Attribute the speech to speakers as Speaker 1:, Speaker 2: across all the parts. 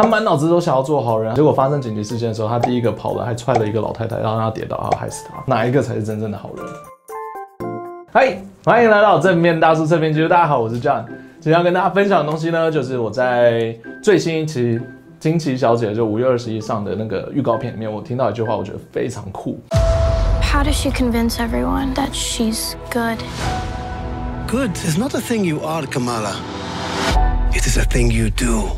Speaker 1: 他满脑子都想要做好人，结果发生紧急事件的时候，他第一个跑了，还踹了一个老太太，然后让他跌倒，然后害死他。哪一个才是真正的好人？嗨，欢迎来到正面大叔测评机。大家好，我是 John。今天要跟大家分享的东西呢，就是我在最新一期《惊奇小姐》就五月二十一上的那个预告片里面，我听到一句话，我觉得非常酷。
Speaker 2: How does she convince everyone that she's good?
Speaker 3: Good is not a thing you are, Kamala. It is a thing you do.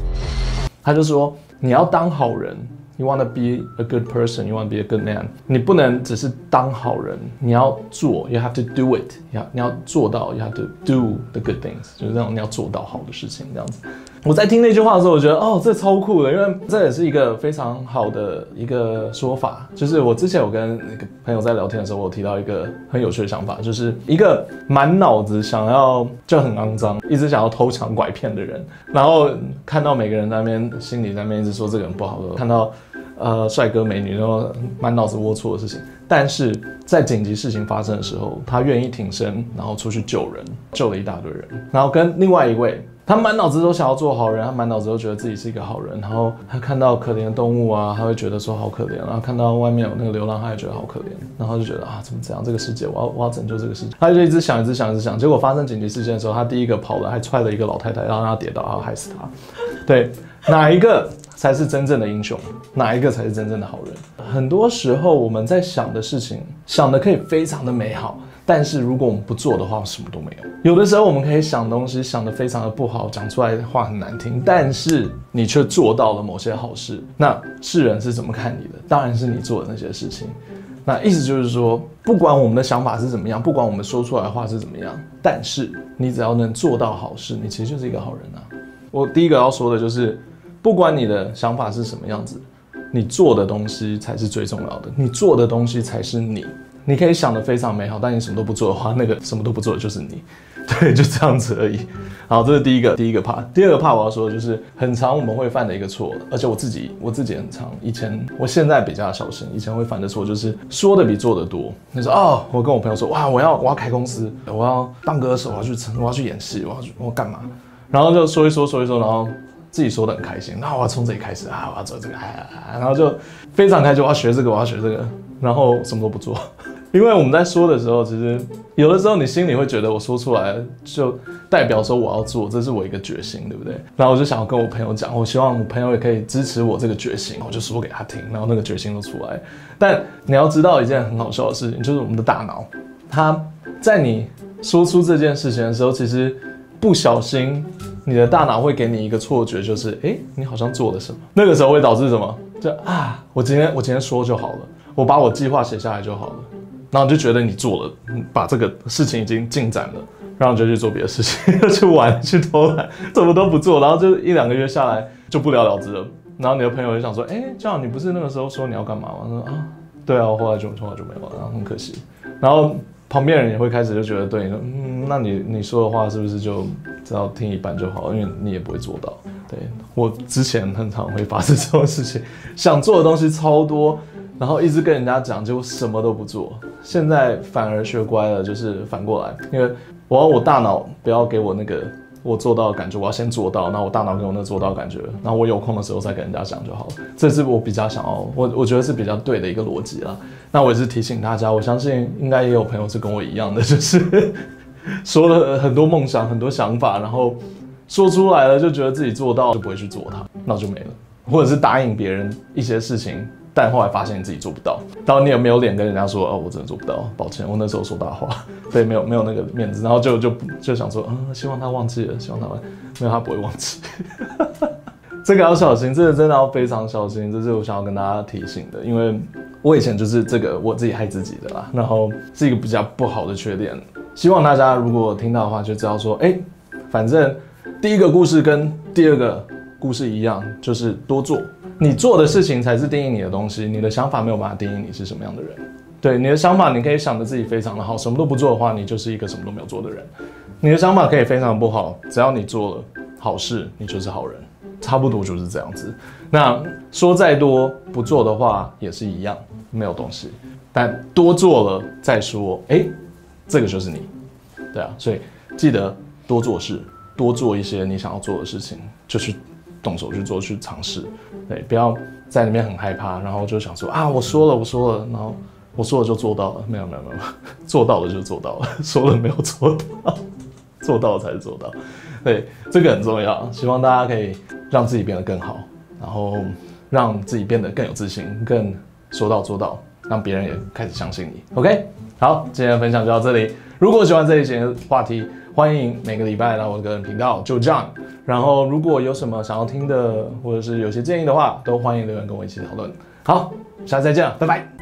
Speaker 1: 他就说，你要当好人。You want to be a good person. You want to be a good man. 你不能只是当好人，你要做。You have to do it. 你要你要做到。You have to do the good things. 就是那种你要做到好的事情，这样子。我在听那句话的时候，我觉得哦，这超酷的，因为这也是一个非常好的一个说法。就是我之前有跟那个朋友在聊天的时候，我有提到一个很有趣的想法，就是一个满脑子想要就很肮脏，一直想要偷抢拐骗的人，然后看到每个人在那边心里在那边一直说这个人不好的，看到。呃，帅哥美女，然后满脑子龌龊的事情，但是在紧急事情发生的时候，他愿意挺身，然后出去救人，救了一大堆人，然后跟另外一位，他满脑子都想要做好人，他满脑子都觉得自己是一个好人，然后他看到可怜的动物啊，他会觉得说好可怜，然后看到外面有那个流浪，他也觉得好可怜，然后就觉得啊，怎么这样？这个世界，我要我要拯救这个世界，他就一直想，一直想，一直想，结果发生紧急事件的时候，他第一个跑了，还踹了一个老太太，然后让他跌倒，然后害死他。对，哪一个？才是真正的英雄，哪一个才是真正的好人？很多时候我们在想的事情，想的可以非常的美好，但是如果我们不做的话，什么都没有。有的时候我们可以想东西，想得非常的不好，讲出来的话很难听，但是你却做到了某些好事，那世人是怎么看你的？当然是你做的那些事情。那意思就是说，不管我们的想法是怎么样，不管我们说出来的话是怎么样，但是你只要能做到好事，你其实就是一个好人啊。我第一个要说的就是。不管你的想法是什么样子，你做的东西才是最重要的。你做的东西才是你。你可以想得非常美好，但你什么都不做的话，那个什么都不做的就是你。对，就这样子而已。好，这是第一个第一个怕。第二个怕我要说的就是很常我们会犯的一个错，而且我自己我自己很常。以前我现在比较小心，以前会犯的错就是说的比做的多。你说哦，我跟我朋友说哇，我要我要开公司，我要当歌手，我要去我要去演戏，我要去我要干嘛？然后就说一说说一说，然后。自己说的很开心，那我要从这里开始啊，我要做这个，啊，然后就非常开心，我要学这个，我要学这个，然后什么都不做，因为我们在说的时候，其实有的时候你心里会觉得我说出来就代表说我要做，这是我一个决心，对不对？然后我就想要跟我朋友讲，我希望我朋友也可以支持我这个决心，我就说给他听，然后那个决心都出来。但你要知道一件很好笑的事情，就是我们的大脑，它在你说出这件事情的时候，其实不小心。你的大脑会给你一个错觉，就是哎、你好像做了什么，那个时候会导致什么？就啊，我今天我今天说就好了，我把我计划写下来就好了，然后就觉得你做了，把这个事情已经进展了，然后就去做别的事情，去玩，去偷懒，什么都不做，然后就一两个月下来就不了了之了。然后你的朋友就想说，哎、欸，这样你不是那个时候说你要干嘛吗？我说啊，对啊，后来就后来就没有了，然后很可惜。然后。旁边人也会开始就觉得对你说，嗯，那你你说的话是不是就只要听一半就好？因为你也不会做到。对，我之前很常会发生这种事情，想做的东西超多，然后一直跟人家讲，结果什么都不做。现在反而学乖了，就是反过来，因为我要我大脑不要给我那个。我做到的感觉，我要先做到，那我大脑给我那做到的感觉，那我有空的时候再跟人家讲就好了。这是我比较想要，我我觉得是比较对的一个逻辑啦。那我也是提醒大家，我相信应该也有朋友是跟我一样的，就是 说了很多梦想、很多想法，然后说出来了就觉得自己做到，就不会去做它，那就没了。或者是答应别人一些事情。但后来发现你自己做不到，然后你也没有脸跟人家说哦，我真的做不到，抱歉，我那时候说大话，对，没有没有那个面子，然后就就就想说，嗯，希望他忘记了，希望他忘，没有他不会忘记，这个要小心，这个真的要非常小心，这是我想要跟大家提醒的，因为我以前就是这个我自己害自己的啦，然后是一个比较不好的缺点，希望大家如果听到的话就知道说，哎，反正第一个故事跟第二个故事一样，就是多做。你做的事情才是定义你的东西，你的想法没有办法定义你是什么样的人。对，你的想法，你可以想着自己非常的好，什么都不做的话，你就是一个什么都没有做的人。你的想法可以非常不好，只要你做了好事，你就是好人，差不多就是这样子。那说再多不做的话也是一样，没有东西。但多做了再说，哎，这个就是你。对啊，所以记得多做事，多做一些你想要做的事情，就去。动手去做，去尝试。对，不要在里面很害怕，然后就想说啊，我说了，我说了，然后我说了就做到了。没有没有没有，做到了就做到了，说了没有做到，做到才是做到。对，这个很重要，希望大家可以让自己变得更好，然后让自己变得更有自信，更说到做到，让别人也开始相信你。OK，好，今天的分享就到这里。如果喜欢这一节话题，欢迎每个礼拜来我的个人频道就这样。然后如果有什么想要听的，或者是有些建议的话，都欢迎留言跟我一起讨论。好，下次再见，拜拜。